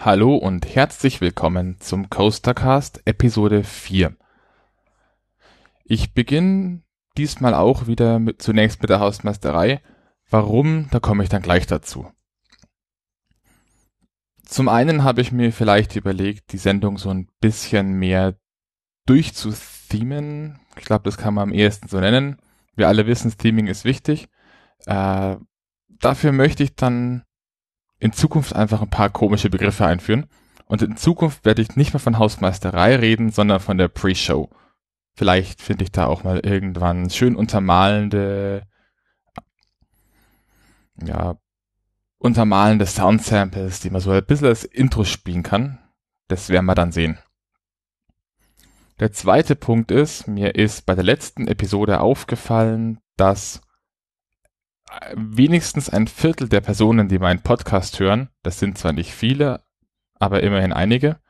Hallo und herzlich willkommen zum Coastercast Episode 4. Ich beginne diesmal auch wieder mit, zunächst mit der Hausmeisterei. Warum, da komme ich dann gleich dazu. Zum einen habe ich mir vielleicht überlegt, die Sendung so ein bisschen mehr durchzuthemen. Ich glaube, das kann man am ehesten so nennen. Wir alle wissen, Theming ist wichtig. Äh, dafür möchte ich dann in Zukunft einfach ein paar komische Begriffe einführen. Und in Zukunft werde ich nicht mehr von Hausmeisterei reden, sondern von der Pre-Show. Vielleicht finde ich da auch mal irgendwann schön untermalende, ja, untermalende Soundsamples, die man so ein bisschen als Intro spielen kann. Das werden wir dann sehen. Der zweite Punkt ist, mir ist bei der letzten Episode aufgefallen, dass wenigstens ein Viertel der Personen, die meinen Podcast hören, das sind zwar nicht viele, aber immerhin einige,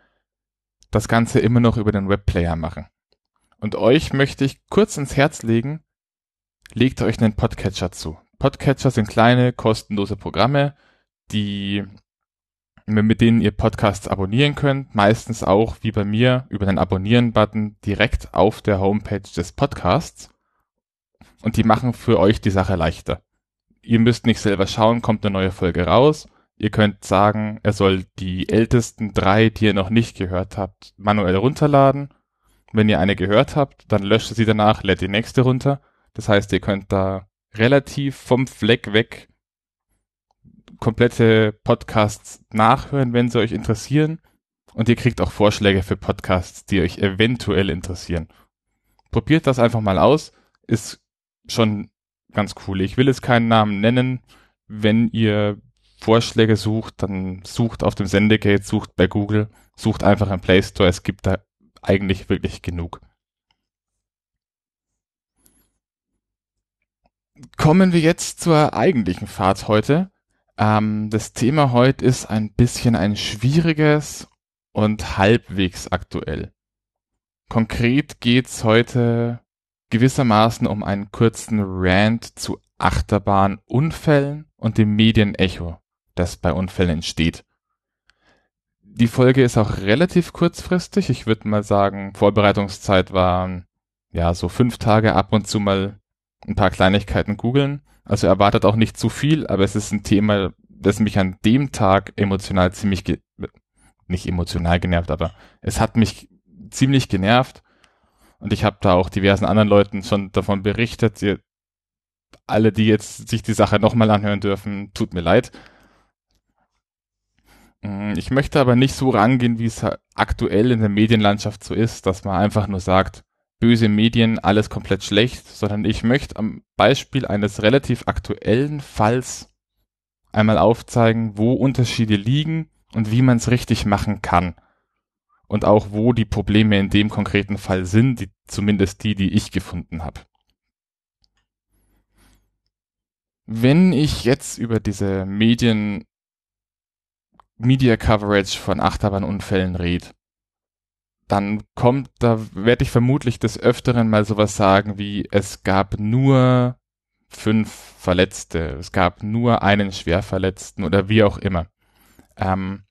das Ganze immer noch über den Webplayer machen. Und euch möchte ich kurz ins Herz legen, legt euch einen Podcatcher zu. Podcatcher sind kleine, kostenlose Programme, die mit denen ihr Podcasts abonnieren könnt, meistens auch wie bei mir über den Abonnieren-Button direkt auf der Homepage des Podcasts. Und die machen für euch die Sache leichter ihr müsst nicht selber schauen, kommt eine neue Folge raus. Ihr könnt sagen, er soll die ältesten drei, die ihr noch nicht gehört habt, manuell runterladen. Wenn ihr eine gehört habt, dann löscht sie danach, lädt die nächste runter. Das heißt, ihr könnt da relativ vom Fleck weg komplette Podcasts nachhören, wenn sie euch interessieren. Und ihr kriegt auch Vorschläge für Podcasts, die euch eventuell interessieren. Probiert das einfach mal aus. Ist schon ganz cool. Ich will jetzt keinen Namen nennen. Wenn ihr Vorschläge sucht, dann sucht auf dem Sendegate, sucht bei Google, sucht einfach im Play Store. Es gibt da eigentlich wirklich genug. Kommen wir jetzt zur eigentlichen Fahrt heute. Ähm, das Thema heute ist ein bisschen ein schwieriges und halbwegs aktuell. Konkret geht's heute gewissermaßen um einen kurzen Rant zu Achterbahnunfällen und dem Medienecho, das bei Unfällen entsteht. Die Folge ist auch relativ kurzfristig. Ich würde mal sagen, Vorbereitungszeit waren ja so fünf Tage ab und zu mal ein paar Kleinigkeiten googeln. Also erwartet auch nicht zu viel, aber es ist ein Thema, das mich an dem Tag emotional ziemlich, nicht emotional genervt, aber es hat mich ziemlich genervt und ich habe da auch diversen anderen Leuten schon davon berichtet. Ihr, alle, die jetzt sich die Sache nochmal anhören dürfen, tut mir leid. Mm, ich möchte aber nicht so rangehen, wie es aktuell in der Medienlandschaft so ist, dass man einfach nur sagt, böse Medien, alles komplett schlecht, sondern ich möchte am Beispiel eines relativ aktuellen Falls einmal aufzeigen, wo Unterschiede liegen und wie man es richtig machen kann und auch wo die Probleme in dem konkreten Fall sind, die, zumindest die, die ich gefunden habe. Wenn ich jetzt über diese Medien, Media Coverage von Achterbahnunfällen rede, dann kommt, da werde ich vermutlich des Öfteren mal sowas sagen wie, es gab nur fünf Verletzte, es gab nur einen Schwerverletzten oder wie auch immer. Ähm,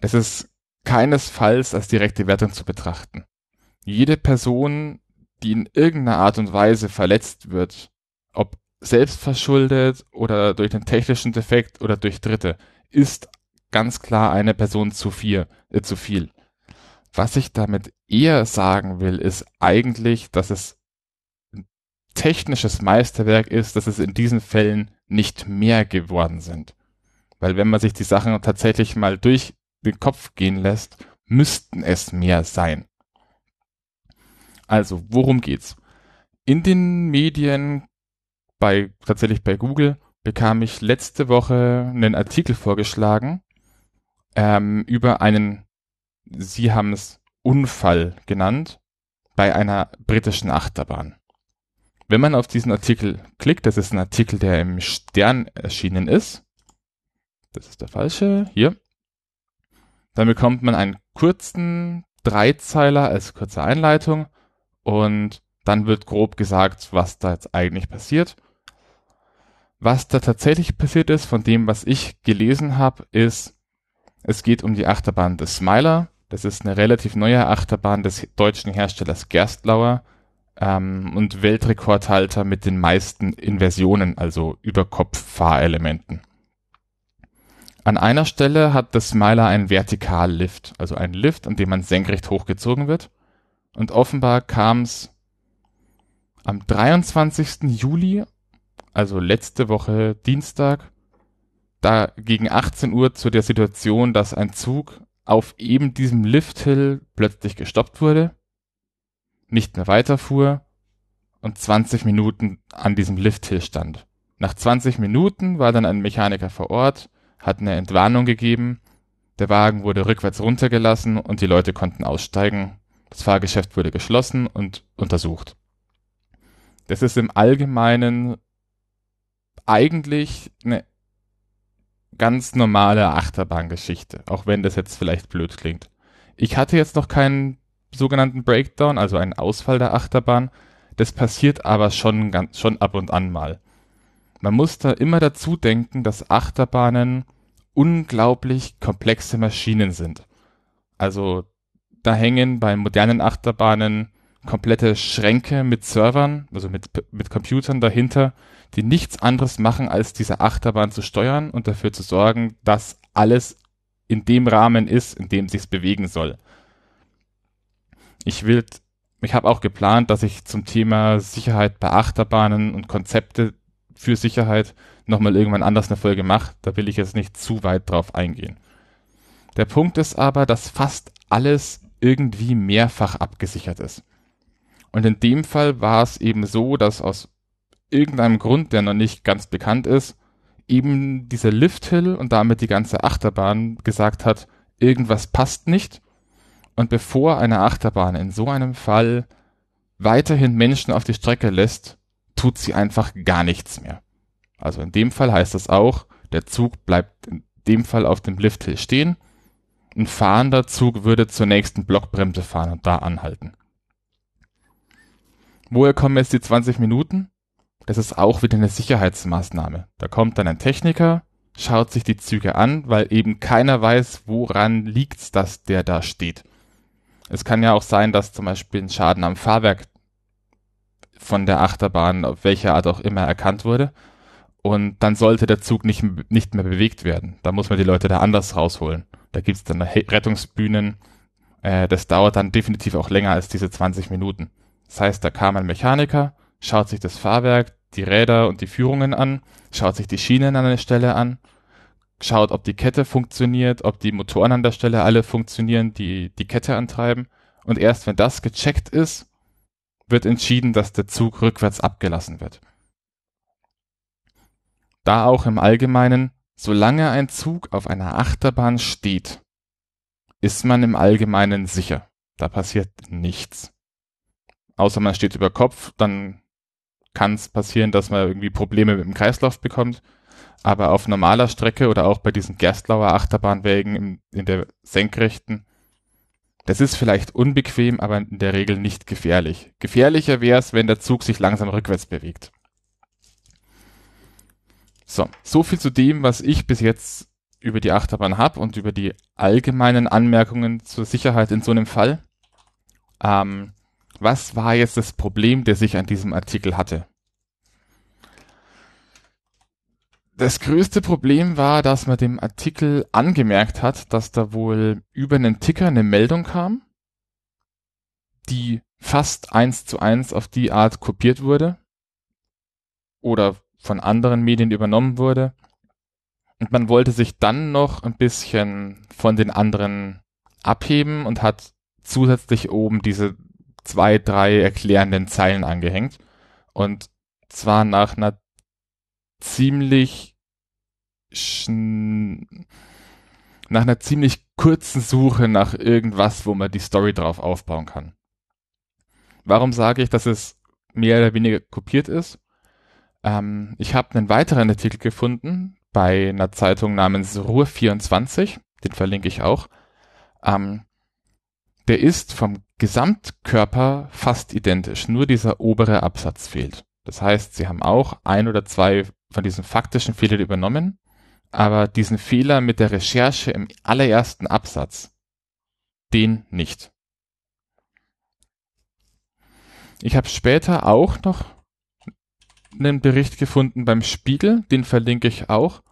es ist keinesfalls als direkte Wertung zu betrachten. Jede Person, die in irgendeiner Art und Weise verletzt wird, ob selbstverschuldet oder durch einen technischen Defekt oder durch Dritte, ist ganz klar eine Person zu viel, äh, zu viel. Was ich damit eher sagen will, ist eigentlich, dass es ein technisches Meisterwerk ist, dass es in diesen Fällen nicht mehr geworden sind. Weil wenn man sich die Sachen tatsächlich mal durch den Kopf gehen lässt, müssten es mehr sein. Also, worum geht's? In den Medien, bei, tatsächlich bei Google, bekam ich letzte Woche einen Artikel vorgeschlagen ähm, über einen, sie haben es Unfall genannt, bei einer britischen Achterbahn. Wenn man auf diesen Artikel klickt, das ist ein Artikel, der im Stern erschienen ist. Das ist der falsche, hier. Dann bekommt man einen kurzen Dreizeiler als kurze Einleitung und dann wird grob gesagt, was da jetzt eigentlich passiert. Was da tatsächlich passiert ist, von dem, was ich gelesen habe, ist, Es geht um die Achterbahn des Smiler. Das ist eine relativ neue Achterbahn des deutschen Herstellers Gerstlauer ähm, und Weltrekordhalter mit den meisten Inversionen, also Überkopf-Fahrelementen. An einer Stelle hat das Smiler einen Vertikallift, also einen Lift, an dem man senkrecht hochgezogen wird. Und offenbar kam es am 23. Juli, also letzte Woche Dienstag, da gegen 18 Uhr zu der Situation, dass ein Zug auf eben diesem Lifthill plötzlich gestoppt wurde, nicht mehr weiterfuhr und 20 Minuten an diesem Lifthill stand. Nach 20 Minuten war dann ein Mechaniker vor Ort, hat eine Entwarnung gegeben, der Wagen wurde rückwärts runtergelassen und die Leute konnten aussteigen. Das Fahrgeschäft wurde geschlossen und untersucht. Das ist im Allgemeinen eigentlich eine ganz normale Achterbahngeschichte, auch wenn das jetzt vielleicht blöd klingt. Ich hatte jetzt noch keinen sogenannten Breakdown, also einen Ausfall der Achterbahn. Das passiert aber schon, ganz, schon ab und an mal. Man muss da immer dazu denken, dass Achterbahnen unglaublich komplexe Maschinen sind. Also da hängen bei modernen Achterbahnen komplette Schränke mit Servern, also mit, mit Computern dahinter, die nichts anderes machen, als diese Achterbahn zu steuern und dafür zu sorgen, dass alles in dem Rahmen ist, in dem sich bewegen soll. Ich will, ich habe auch geplant, dass ich zum Thema Sicherheit bei Achterbahnen und Konzepte für Sicherheit nochmal irgendwann anders eine Folge mache. Da will ich jetzt nicht zu weit drauf eingehen. Der Punkt ist aber, dass fast alles irgendwie mehrfach abgesichert ist. Und in dem Fall war es eben so, dass aus irgendeinem Grund, der noch nicht ganz bekannt ist, eben dieser Lifthill und damit die ganze Achterbahn gesagt hat, irgendwas passt nicht. Und bevor eine Achterbahn in so einem Fall weiterhin Menschen auf die Strecke lässt, tut sie einfach gar nichts mehr. Also in dem Fall heißt das auch, der Zug bleibt in dem Fall auf dem Lifthill stehen. Ein fahrender Zug würde zur nächsten Blockbremse fahren und da anhalten. Woher kommen jetzt die 20 Minuten? Das ist auch wieder eine Sicherheitsmaßnahme. Da kommt dann ein Techniker, schaut sich die Züge an, weil eben keiner weiß, woran liegt's, dass der da steht. Es kann ja auch sein, dass zum Beispiel ein Schaden am Fahrwerk von der Achterbahn, auf welche Art auch immer, erkannt wurde. Und dann sollte der Zug nicht, nicht mehr bewegt werden. Da muss man die Leute da anders rausholen. Da gibt's dann Rettungsbühnen. Äh, das dauert dann definitiv auch länger als diese 20 Minuten. Das heißt, da kam ein Mechaniker, schaut sich das Fahrwerk, die Räder und die Führungen an, schaut sich die Schienen an der Stelle an, schaut, ob die Kette funktioniert, ob die Motoren an der Stelle alle funktionieren, die die Kette antreiben. Und erst wenn das gecheckt ist, wird entschieden, dass der Zug rückwärts abgelassen wird. Da auch im Allgemeinen, solange ein Zug auf einer Achterbahn steht, ist man im Allgemeinen sicher. Da passiert nichts. Außer man steht über Kopf, dann kann es passieren, dass man irgendwie Probleme mit dem Kreislauf bekommt. Aber auf normaler Strecke oder auch bei diesen Gerstlauer Achterbahnwägen in, in der Senkrechten, das ist vielleicht unbequem, aber in der Regel nicht gefährlich. Gefährlicher wäre es, wenn der Zug sich langsam rückwärts bewegt. So, so viel zu dem, was ich bis jetzt über die Achterbahn habe und über die allgemeinen Anmerkungen zur Sicherheit in so einem Fall. Ähm, was war jetzt das Problem, der sich an diesem Artikel hatte? Das größte Problem war, dass man dem Artikel angemerkt hat, dass da wohl über einen Ticker eine Meldung kam, die fast eins zu eins auf die Art kopiert wurde oder von anderen Medien übernommen wurde. Und man wollte sich dann noch ein bisschen von den anderen abheben und hat zusätzlich oben diese zwei, drei erklärenden Zeilen angehängt. Und zwar nach einer ziemlich nach einer ziemlich kurzen Suche nach irgendwas, wo man die Story drauf aufbauen kann. Warum sage ich, dass es mehr oder weniger kopiert ist? Ähm, ich habe einen weiteren Artikel gefunden bei einer Zeitung namens Ruhr24, den verlinke ich auch. Ähm, der ist vom Gesamtkörper fast identisch, nur dieser obere Absatz fehlt. Das heißt, sie haben auch ein oder zwei von diesen faktischen Fehlern übernommen, aber diesen Fehler mit der Recherche im allerersten Absatz, den nicht. Ich habe später auch noch einen Bericht gefunden beim Spiegel, den verlinke ich auch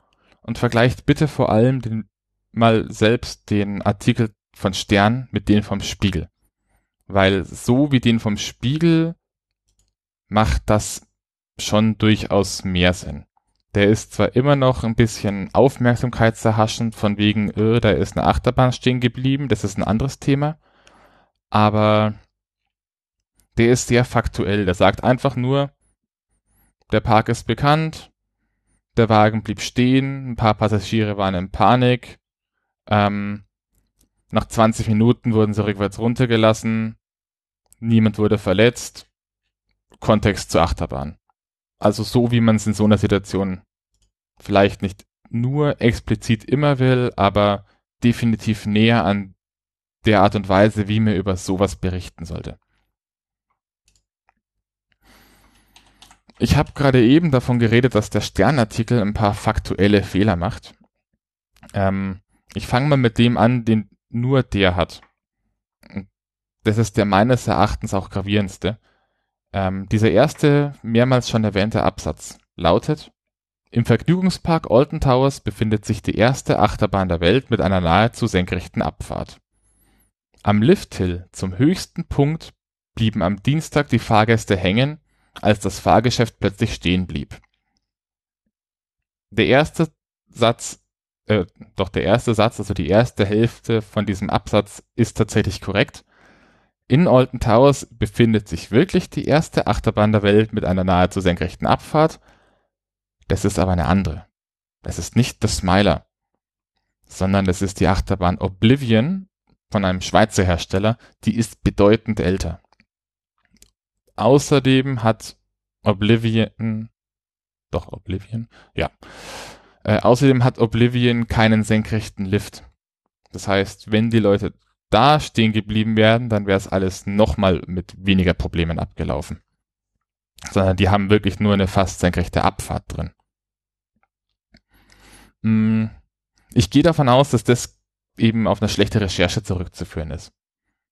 und vergleicht bitte vor allem den, mal selbst den Artikel von Stern mit dem vom Spiegel. Weil so wie den vom Spiegel macht das schon durchaus mehr Sinn. Der ist zwar immer noch ein bisschen aufmerksamkeitserhaschend von wegen, öh, da ist eine Achterbahn stehen geblieben, das ist ein anderes Thema, aber der ist sehr faktuell. Der sagt einfach nur, der Park ist bekannt, der Wagen blieb stehen, ein paar Passagiere waren in Panik, ähm, nach 20 Minuten wurden sie rückwärts runtergelassen, niemand wurde verletzt, Kontext zur Achterbahn. Also so, wie man es in so einer Situation vielleicht nicht nur explizit immer will, aber definitiv näher an der Art und Weise, wie man über sowas berichten sollte. Ich habe gerade eben davon geredet, dass der Sternartikel ein paar faktuelle Fehler macht. Ähm, ich fange mal mit dem an, den nur der hat. Das ist der meines Erachtens auch gravierendste. Ähm, dieser erste, mehrmals schon erwähnte Absatz lautet, im Vergnügungspark Alton Towers befindet sich die erste Achterbahn der Welt mit einer nahezu senkrechten Abfahrt. Am Lifthill zum höchsten Punkt blieben am Dienstag die Fahrgäste hängen, als das Fahrgeschäft plötzlich stehen blieb. Der erste Satz, äh, doch der erste Satz, also die erste Hälfte von diesem Absatz ist tatsächlich korrekt. In Alton Towers befindet sich wirklich die erste Achterbahn der Welt mit einer nahezu senkrechten Abfahrt. Das ist aber eine andere. Das ist nicht das Smiler, sondern das ist die Achterbahn Oblivion von einem Schweizer Hersteller. Die ist bedeutend älter. Außerdem hat Oblivion, doch Oblivion, ja. Äh, außerdem hat Oblivion keinen senkrechten Lift. Das heißt, wenn die Leute da stehen geblieben wären, dann wäre es alles nochmal mit weniger Problemen abgelaufen. Sondern die haben wirklich nur eine fast senkrechte Abfahrt drin. Hm, ich gehe davon aus, dass das eben auf eine schlechte Recherche zurückzuführen ist.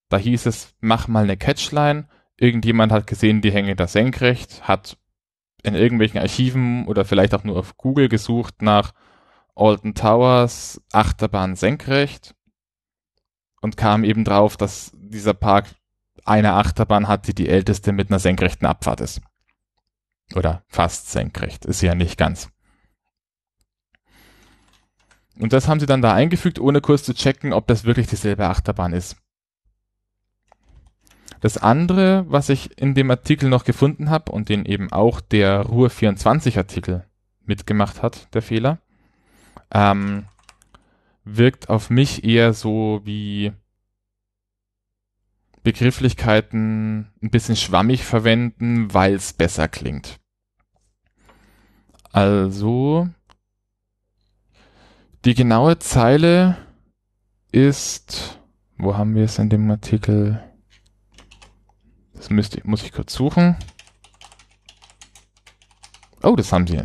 Da hieß es, mach mal eine Catchline irgendjemand hat gesehen, die hängen da senkrecht, hat in irgendwelchen Archiven oder vielleicht auch nur auf Google gesucht nach Alton Towers Achterbahn senkrecht und kam eben drauf, dass dieser Park eine Achterbahn hat, die die älteste mit einer senkrechten Abfahrt ist. Oder fast senkrecht, ist ja nicht ganz. Und das haben sie dann da eingefügt, ohne kurz zu checken, ob das wirklich dieselbe Achterbahn ist. Das andere, was ich in dem Artikel noch gefunden habe und den eben auch der Ruhr24-Artikel mitgemacht hat, der Fehler, ähm, wirkt auf mich eher so wie Begrifflichkeiten ein bisschen schwammig verwenden, weil es besser klingt. Also, die genaue Zeile ist, wo haben wir es in dem Artikel? Das müsste, muss ich kurz suchen. Oh, das haben sie.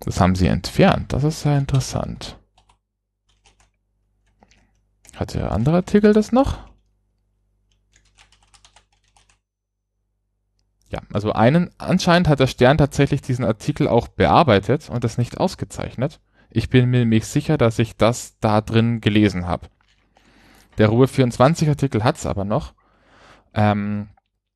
Das haben sie entfernt. Das ist sehr interessant. Hat der andere Artikel das noch? Ja, also einen, anscheinend hat der Stern tatsächlich diesen Artikel auch bearbeitet und das nicht ausgezeichnet. Ich bin mir nämlich sicher, dass ich das da drin gelesen habe. Der Ruhe 24 Artikel hat's aber noch. Ähm,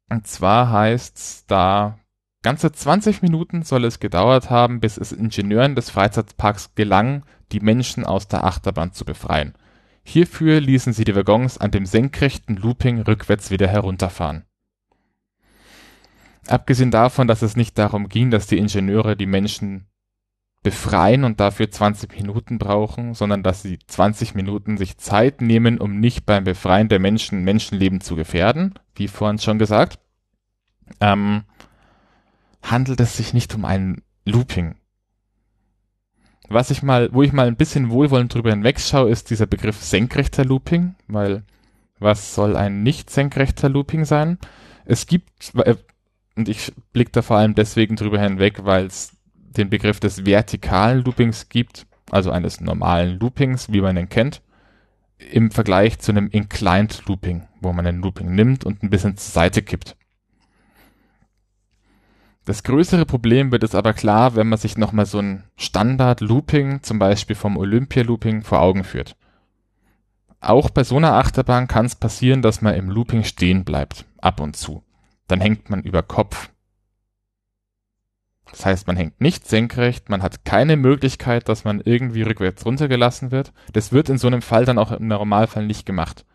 und zwar heißt's da, ganze 20 Minuten soll es gedauert haben, bis es Ingenieuren des Freizeitparks gelang, die Menschen aus der Achterbahn zu befreien. Hierfür ließen sie die Waggons an dem senkrechten Looping rückwärts wieder herunterfahren. Abgesehen davon, dass es nicht darum ging, dass die Ingenieure die Menschen befreien und dafür 20 Minuten brauchen, sondern dass sie 20 Minuten sich Zeit nehmen, um nicht beim Befreien der Menschen Menschenleben zu gefährden, wie vorhin schon gesagt, ähm, handelt es sich nicht um ein Looping. Was ich mal, wo ich mal ein bisschen wohlwollend drüber hinwegschaue, ist dieser Begriff senkrechter Looping, weil was soll ein nicht senkrechter Looping sein? Es gibt, äh, und ich blicke da vor allem deswegen drüber hinweg, weil es den Begriff des vertikalen Loopings gibt, also eines normalen Loopings, wie man ihn kennt, im Vergleich zu einem Inclined Looping, wo man ein Looping nimmt und ein bisschen zur Seite kippt. Das größere Problem wird es aber klar, wenn man sich nochmal so ein Standard-Looping, zum Beispiel vom Olympia-Looping, vor Augen führt. Auch bei so einer Achterbahn kann es passieren, dass man im Looping stehen bleibt, ab und zu. Dann hängt man über Kopf. Das heißt, man hängt nicht senkrecht, man hat keine Möglichkeit, dass man irgendwie rückwärts runtergelassen wird. Das wird in so einem Fall dann auch im Normalfall nicht gemacht.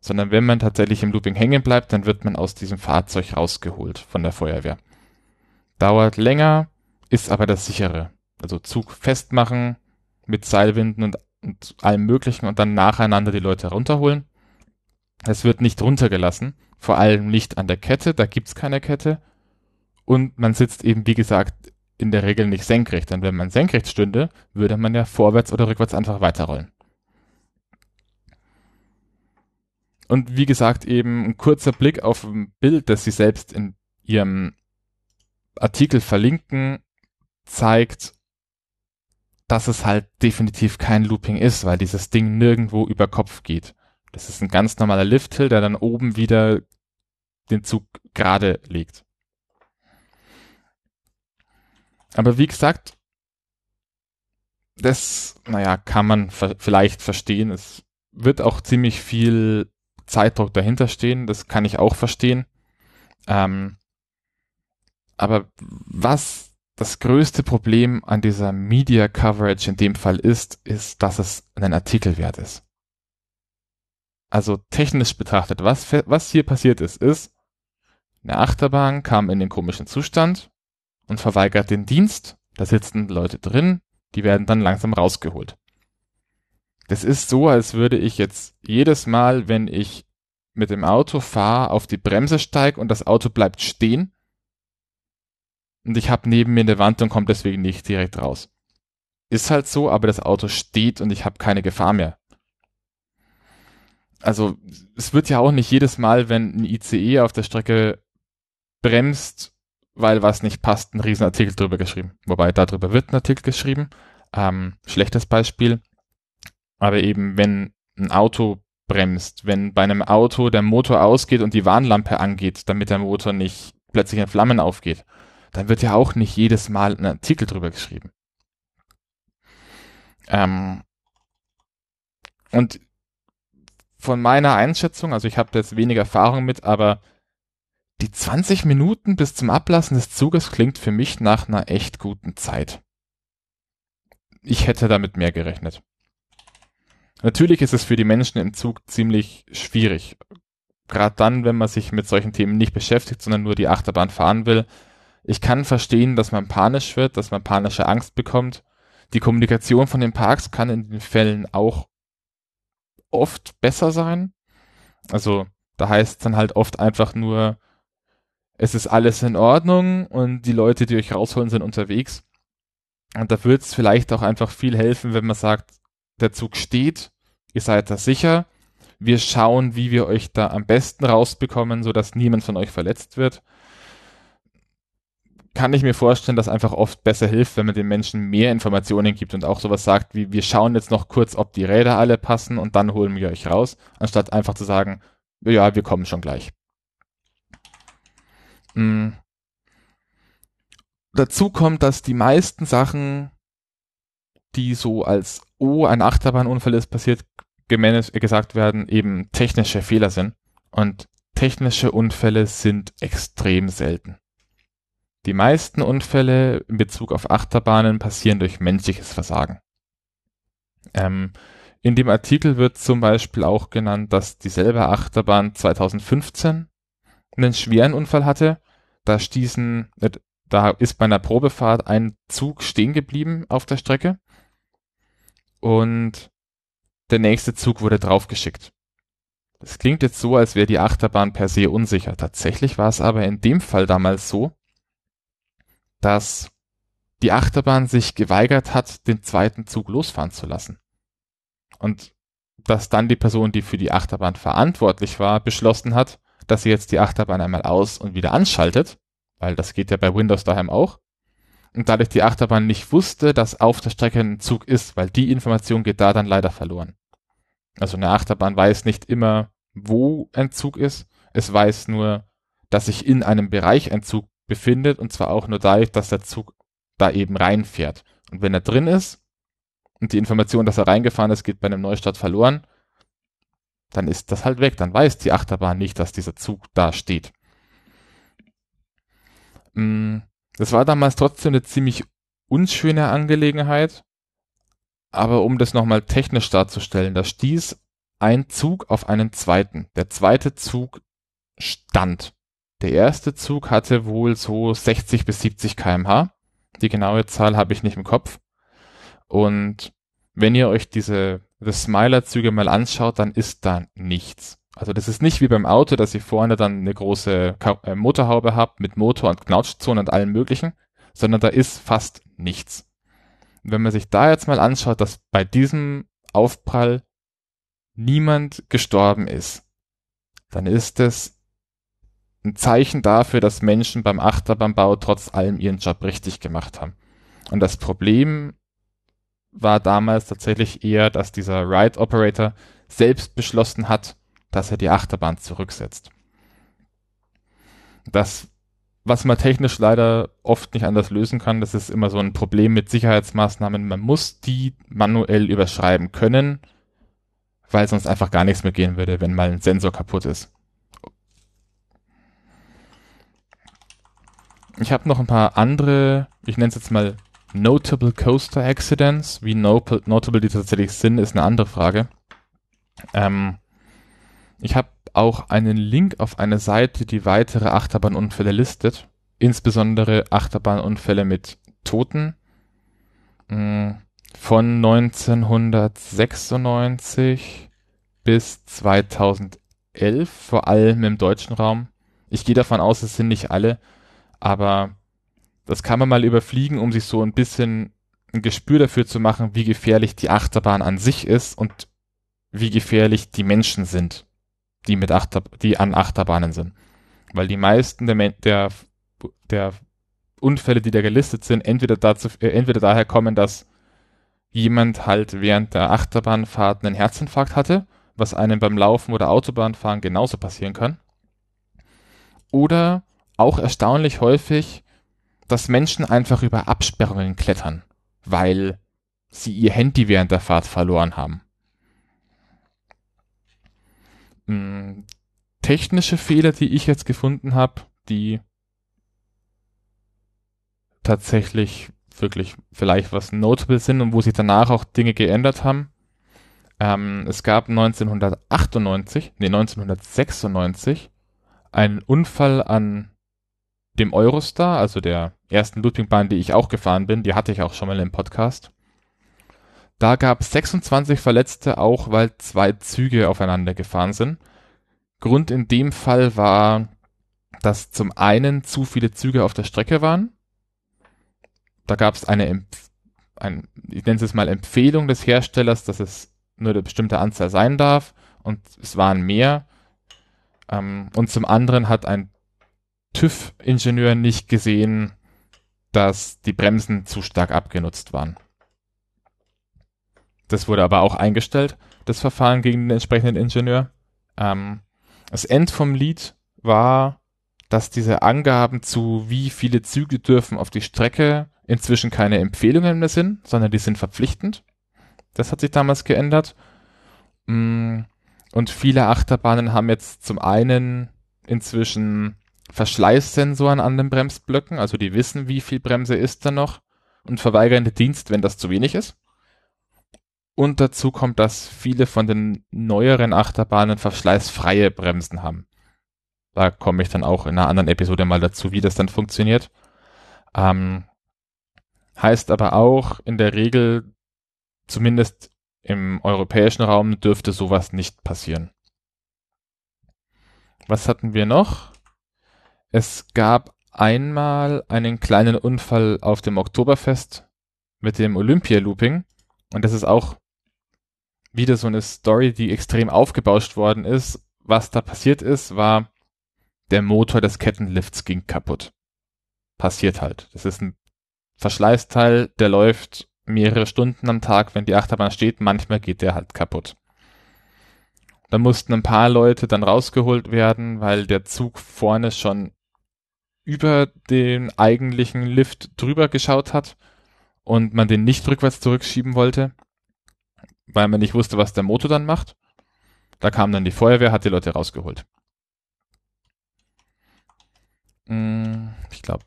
Sondern wenn man tatsächlich im Looping hängen bleibt, dann wird man aus diesem Fahrzeug rausgeholt von der Feuerwehr. Dauert länger, ist aber das sichere. Also Zug festmachen mit Seilwinden und, und allem möglichen und dann nacheinander die Leute runterholen. Es wird nicht runtergelassen, vor allem nicht an der Kette, da gibt's keine Kette. Und man sitzt eben, wie gesagt, in der Regel nicht senkrecht, denn wenn man senkrecht stünde, würde man ja vorwärts oder rückwärts einfach weiterrollen. Und wie gesagt, eben ein kurzer Blick auf ein Bild, das Sie selbst in Ihrem Artikel verlinken, zeigt, dass es halt definitiv kein Looping ist, weil dieses Ding nirgendwo über Kopf geht. Das ist ein ganz normaler Lifthill, der dann oben wieder den Zug gerade legt. Aber wie gesagt, das, naja, kann man vielleicht verstehen. Es wird auch ziemlich viel Zeitdruck dahinter stehen. Das kann ich auch verstehen. Ähm, aber was das größte Problem an dieser Media Coverage in dem Fall ist, ist, dass es einen Artikel wert ist. Also technisch betrachtet, was, was hier passiert ist, ist, eine Achterbahn kam in den komischen Zustand und verweigert den Dienst. Da sitzen Leute drin, die werden dann langsam rausgeholt. Das ist so, als würde ich jetzt jedes Mal, wenn ich mit dem Auto fahre, auf die Bremse steige und das Auto bleibt stehen, und ich habe neben mir eine Wand und komme deswegen nicht direkt raus. Ist halt so, aber das Auto steht und ich habe keine Gefahr mehr. Also es wird ja auch nicht jedes Mal, wenn ein ICE auf der Strecke bremst, weil was nicht passt, ein Riesenartikel drüber geschrieben. Wobei darüber wird ein Artikel geschrieben. Ähm, schlechtes Beispiel. Aber eben, wenn ein Auto bremst, wenn bei einem Auto der Motor ausgeht und die Warnlampe angeht, damit der Motor nicht plötzlich in Flammen aufgeht, dann wird ja auch nicht jedes Mal ein Artikel drüber geschrieben. Ähm, und von meiner Einschätzung, also ich habe jetzt weniger Erfahrung mit, aber die 20 Minuten bis zum Ablassen des Zuges klingt für mich nach einer echt guten Zeit. Ich hätte damit mehr gerechnet. Natürlich ist es für die Menschen im Zug ziemlich schwierig. Gerade dann, wenn man sich mit solchen Themen nicht beschäftigt, sondern nur die Achterbahn fahren will, ich kann verstehen, dass man panisch wird, dass man panische Angst bekommt. Die Kommunikation von den Parks kann in den Fällen auch oft besser sein. Also da heißt es dann halt oft einfach nur, es ist alles in Ordnung und die Leute, die euch rausholen, sind unterwegs. Und da wird es vielleicht auch einfach viel helfen, wenn man sagt, der Zug steht, ihr seid da sicher, wir schauen, wie wir euch da am besten rausbekommen, sodass niemand von euch verletzt wird kann ich mir vorstellen, dass einfach oft besser hilft, wenn man den Menschen mehr Informationen gibt und auch sowas sagt wie, wir schauen jetzt noch kurz, ob die Räder alle passen und dann holen wir euch raus, anstatt einfach zu sagen, ja, wir kommen schon gleich. Mhm. Dazu kommt, dass die meisten Sachen, die so als, oh, ein Achterbahnunfall ist passiert, gesagt werden, eben technische Fehler sind. Und technische Unfälle sind extrem selten. Die meisten Unfälle in Bezug auf Achterbahnen passieren durch menschliches Versagen. Ähm, in dem Artikel wird zum Beispiel auch genannt, dass dieselbe Achterbahn 2015 einen schweren Unfall hatte. Da stießen, äh, da ist bei einer Probefahrt ein Zug stehen geblieben auf der Strecke und der nächste Zug wurde draufgeschickt. Das klingt jetzt so, als wäre die Achterbahn per se unsicher. Tatsächlich war es aber in dem Fall damals so, dass die Achterbahn sich geweigert hat, den zweiten Zug losfahren zu lassen. Und dass dann die Person, die für die Achterbahn verantwortlich war, beschlossen hat, dass sie jetzt die Achterbahn einmal aus und wieder anschaltet, weil das geht ja bei Windows daheim auch. und dadurch die Achterbahn nicht wusste, dass auf der Strecke ein Zug ist, weil die Information geht da dann leider verloren. Also eine Achterbahn weiß nicht immer, wo ein Zug ist. Es weiß nur, dass sich in einem Bereich ein Zug befindet und zwar auch nur dadurch, dass der Zug da eben reinfährt. Und wenn er drin ist und die Information, dass er reingefahren ist, geht bei einem Neustart verloren, dann ist das halt weg. Dann weiß die Achterbahn nicht, dass dieser Zug da steht. Mm, das war damals trotzdem eine ziemlich unschöne Angelegenheit. Aber um das nochmal technisch darzustellen, da stieß ein Zug auf einen zweiten. Der zweite Zug stand. Der erste Zug hatte wohl so 60 bis 70 kmh. Die genaue Zahl habe ich nicht im Kopf. Und wenn ihr euch diese The Smiler-Züge mal anschaut, dann ist da nichts. Also das ist nicht wie beim Auto, dass ihr vorne dann eine große äh, Motorhaube habt mit Motor und Knautschzone und allem möglichen, sondern da ist fast nichts. Und wenn man sich da jetzt mal anschaut, dass bei diesem Aufprall niemand gestorben ist, dann ist es ein Zeichen dafür, dass Menschen beim Achterbahnbau trotz allem ihren Job richtig gemacht haben. Und das Problem war damals tatsächlich eher, dass dieser Ride Operator selbst beschlossen hat, dass er die Achterbahn zurücksetzt. Das, was man technisch leider oft nicht anders lösen kann, das ist immer so ein Problem mit Sicherheitsmaßnahmen. Man muss die manuell überschreiben können, weil sonst einfach gar nichts mehr gehen würde, wenn mal ein Sensor kaputt ist. Ich habe noch ein paar andere, ich nenne es jetzt mal Notable Coaster Accidents. Wie notable die tatsächlich sind, ist eine andere Frage. Ähm, ich habe auch einen Link auf eine Seite, die weitere Achterbahnunfälle listet. Insbesondere Achterbahnunfälle mit Toten. Mm, von 1996 bis 2011, vor allem im deutschen Raum. Ich gehe davon aus, es sind nicht alle, aber das kann man mal überfliegen, um sich so ein bisschen ein Gespür dafür zu machen, wie gefährlich die Achterbahn an sich ist und wie gefährlich die Menschen sind, die mit Achter, die an Achterbahnen sind. Weil die meisten der, der, der Unfälle, die da gelistet sind, entweder dazu, äh, entweder daher kommen, dass jemand halt während der Achterbahnfahrt einen Herzinfarkt hatte, was einem beim Laufen oder Autobahnfahren genauso passieren kann. Oder auch erstaunlich häufig, dass Menschen einfach über Absperrungen klettern, weil sie ihr Handy während der Fahrt verloren haben. Hm, technische Fehler, die ich jetzt gefunden habe, die tatsächlich wirklich vielleicht was notable sind und wo sich danach auch Dinge geändert haben. Ähm, es gab 1998, nee 1996 einen Unfall an dem Eurostar, also der ersten Loopingbahn, die ich auch gefahren bin, die hatte ich auch schon mal im Podcast. Da gab es 26 Verletzte, auch weil zwei Züge aufeinander gefahren sind. Grund in dem Fall war, dass zum einen zu viele Züge auf der Strecke waren. Da gab es eine, Empf ein, ich nenne es mal Empfehlung des Herstellers, dass es nur eine bestimmte Anzahl sein darf und es waren mehr. Ähm, und zum anderen hat ein TÜV-Ingenieur nicht gesehen, dass die Bremsen zu stark abgenutzt waren. Das wurde aber auch eingestellt, das Verfahren gegen den entsprechenden Ingenieur. Ähm, das End vom Lied war, dass diese Angaben zu wie viele Züge dürfen auf die Strecke inzwischen keine Empfehlungen mehr sind, sondern die sind verpflichtend. Das hat sich damals geändert. Mm, und viele Achterbahnen haben jetzt zum einen inzwischen Verschleißsensoren an den Bremsblöcken, also die wissen, wie viel Bremse ist da noch und verweigern den Dienst, wenn das zu wenig ist. Und dazu kommt, dass viele von den neueren Achterbahnen verschleißfreie Bremsen haben. Da komme ich dann auch in einer anderen Episode mal dazu, wie das dann funktioniert. Ähm, heißt aber auch, in der Regel, zumindest im europäischen Raum, dürfte sowas nicht passieren. Was hatten wir noch? Es gab einmal einen kleinen Unfall auf dem Oktoberfest mit dem Olympia-Looping. Und das ist auch wieder so eine Story, die extrem aufgebauscht worden ist. Was da passiert ist, war, der Motor des Kettenlifts ging kaputt. Passiert halt. Das ist ein Verschleißteil, der läuft mehrere Stunden am Tag, wenn die Achterbahn steht. Manchmal geht der halt kaputt. Da mussten ein paar Leute dann rausgeholt werden, weil der Zug vorne schon über den eigentlichen Lift drüber geschaut hat und man den nicht rückwärts zurückschieben wollte, weil man nicht wusste, was der Motor dann macht. Da kam dann die Feuerwehr, hat die Leute rausgeholt. Hm, ich glaube,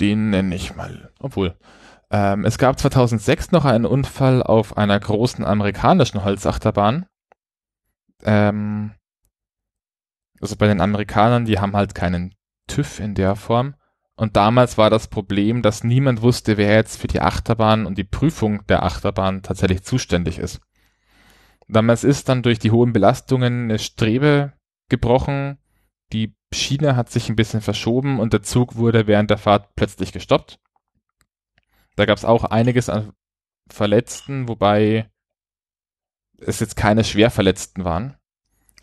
den nenne ich mal. Obwohl, ähm, es gab 2006 noch einen Unfall auf einer großen amerikanischen Holzachterbahn. Ähm, also bei den Amerikanern, die haben halt keinen TÜV in der Form. Und damals war das Problem, dass niemand wusste, wer jetzt für die Achterbahn und die Prüfung der Achterbahn tatsächlich zuständig ist. Damals ist dann durch die hohen Belastungen eine Strebe gebrochen, die Schiene hat sich ein bisschen verschoben und der Zug wurde während der Fahrt plötzlich gestoppt. Da gab es auch einiges an Verletzten, wobei es jetzt keine Schwerverletzten waren,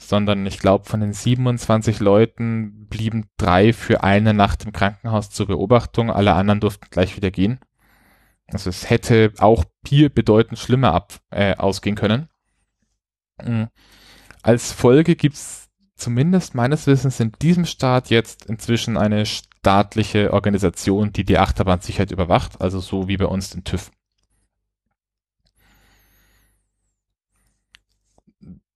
sondern ich glaube, von den 27 Leuten blieben drei für eine Nacht im Krankenhaus zur Beobachtung, alle anderen durften gleich wieder gehen. Also es hätte auch hier bedeutend schlimmer ab, äh, ausgehen können. Mhm. Als Folge gibt's zumindest meines Wissens in diesem Staat jetzt inzwischen eine staatliche Organisation, die die Achterbahnsicherheit überwacht, also so wie bei uns den TÜV.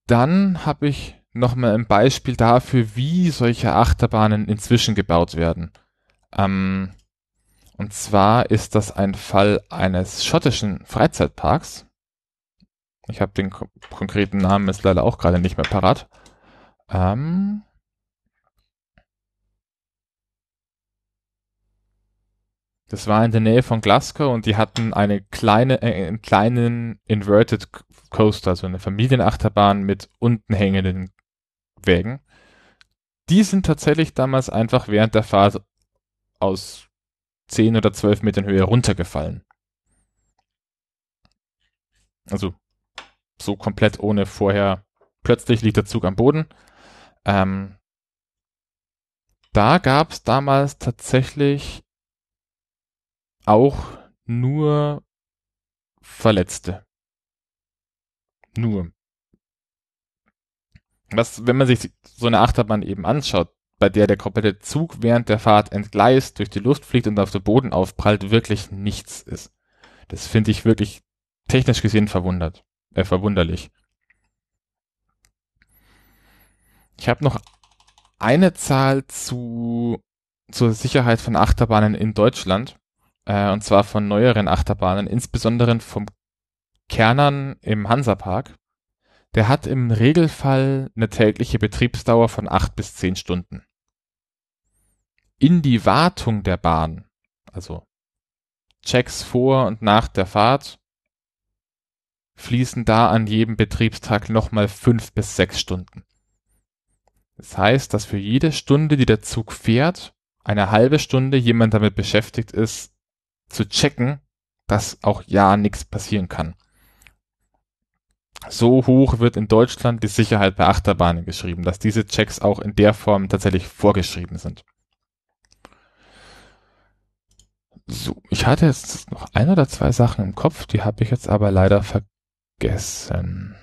Dann habe ich nochmal ein Beispiel dafür, wie solche Achterbahnen inzwischen gebaut werden. Ähm, und zwar ist das ein Fall eines schottischen Freizeitparks. Ich habe den ko konkreten Namen ist leider auch gerade nicht mehr parat. Ähm, das war in der Nähe von Glasgow und die hatten eine kleine, äh, einen kleinen Inverted Coaster, so eine Familienachterbahn mit unten hängenden Wägen. Die sind tatsächlich damals einfach während der Fahrt aus 10 oder 12 Metern Höhe runtergefallen. Also so komplett ohne vorher. Plötzlich liegt der Zug am Boden. Ähm, da gab es damals tatsächlich auch nur Verletzte. Nur. Was, wenn man sich so eine Achterbahn eben anschaut, bei der der komplette Zug während der Fahrt entgleist, durch die Luft fliegt und auf den Boden aufprallt, wirklich nichts ist. Das finde ich wirklich technisch gesehen verwundert, äh, verwunderlich. Ich habe noch eine Zahl zu zur Sicherheit von Achterbahnen in Deutschland, äh, und zwar von neueren Achterbahnen, insbesondere vom Kernern im Hansapark. Der hat im Regelfall eine tägliche Betriebsdauer von acht bis zehn Stunden. In die Wartung der Bahn, also Checks vor und nach der Fahrt, fließen da an jedem Betriebstag nochmal fünf bis sechs Stunden. Das heißt, dass für jede Stunde, die der Zug fährt, eine halbe Stunde jemand damit beschäftigt ist, zu checken, dass auch ja nichts passieren kann. So hoch wird in Deutschland die Sicherheit bei Achterbahnen geschrieben, dass diese Checks auch in der Form tatsächlich vorgeschrieben sind. So, ich hatte jetzt noch ein oder zwei Sachen im Kopf, die habe ich jetzt aber leider vergessen.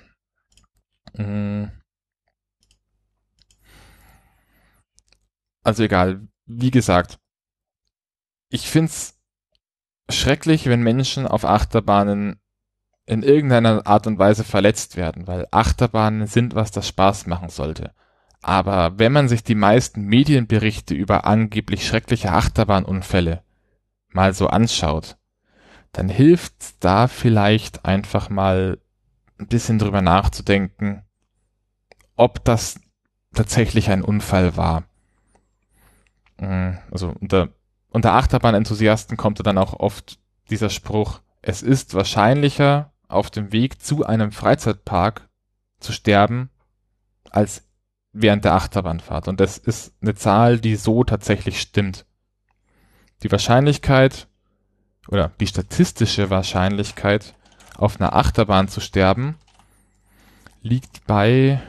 Also egal, wie gesagt, ich find's schrecklich, wenn Menschen auf Achterbahnen in irgendeiner Art und Weise verletzt werden, weil Achterbahnen sind, was das Spaß machen sollte. Aber wenn man sich die meisten Medienberichte über angeblich schreckliche Achterbahnunfälle mal so anschaut, dann hilft da vielleicht einfach mal ein bisschen drüber nachzudenken, ob das tatsächlich ein Unfall war. Mm, also unter, unter Achterbahn-Enthusiasten kommt dann auch oft dieser Spruch, es ist wahrscheinlicher, auf dem Weg zu einem Freizeitpark zu sterben, als während der Achterbahnfahrt. Und das ist eine Zahl, die so tatsächlich stimmt. Die Wahrscheinlichkeit oder die statistische Wahrscheinlichkeit, auf einer Achterbahn zu sterben, liegt bei,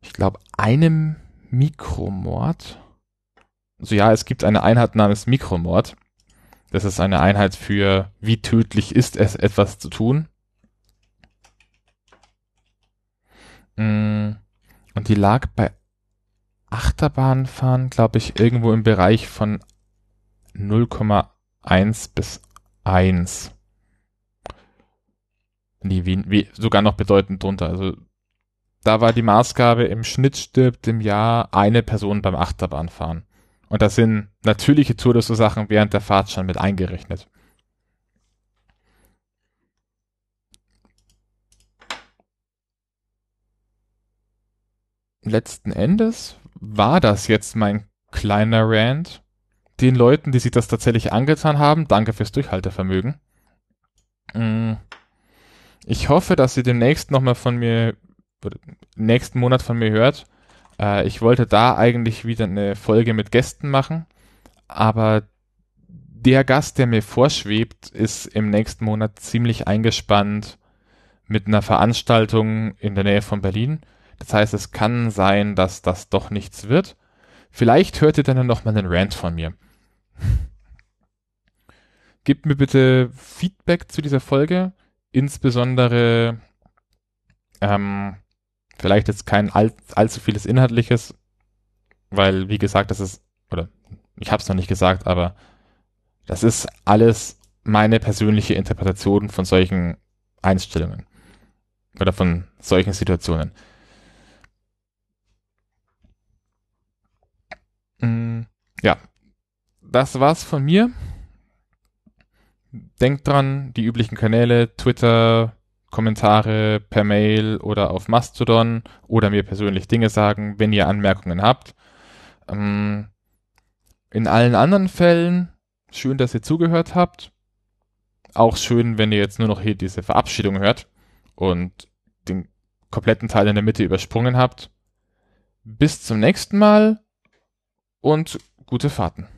ich glaube, einem Mikromord. Also ja, es gibt eine Einheit namens Mikromord. Das ist eine Einheit für, wie tödlich ist es, etwas zu tun. Mm, und die lag bei Achterbahnfahren, glaube ich, irgendwo im Bereich von 0,1 bis 1. Nee, wie, wie, sogar noch bedeutend drunter. Also da war die Maßgabe, im Schnitt stirbt im Jahr eine Person beim Achterbahnfahren. Und das sind natürliche Todesursachen während der Fahrt schon mit eingerechnet. Letzten Endes war das jetzt mein kleiner Rant. Den Leuten, die sich das tatsächlich angetan haben, danke fürs Durchhaltevermögen. Mm. Ich hoffe, dass ihr demnächst nochmal von mir, nächsten Monat von mir hört. Äh, ich wollte da eigentlich wieder eine Folge mit Gästen machen, aber der Gast, der mir vorschwebt, ist im nächsten Monat ziemlich eingespannt mit einer Veranstaltung in der Nähe von Berlin. Das heißt, es kann sein, dass das doch nichts wird. Vielleicht hört ihr dann noch mal einen Rant von mir. Gebt mir bitte Feedback zu dieser Folge, insbesondere ähm, vielleicht jetzt kein all, allzu vieles Inhaltliches, weil wie gesagt, das ist, oder ich habe es noch nicht gesagt, aber das ist alles meine persönliche Interpretation von solchen Einstellungen oder von solchen Situationen. Mm, ja, das war's von mir. Denkt dran, die üblichen Kanäle, Twitter, Kommentare per Mail oder auf Mastodon oder mir persönlich Dinge sagen, wenn ihr Anmerkungen habt. Ähm, in allen anderen Fällen, schön, dass ihr zugehört habt. Auch schön, wenn ihr jetzt nur noch hier diese Verabschiedung hört und den kompletten Teil in der Mitte übersprungen habt. Bis zum nächsten Mal und gute Fahrten.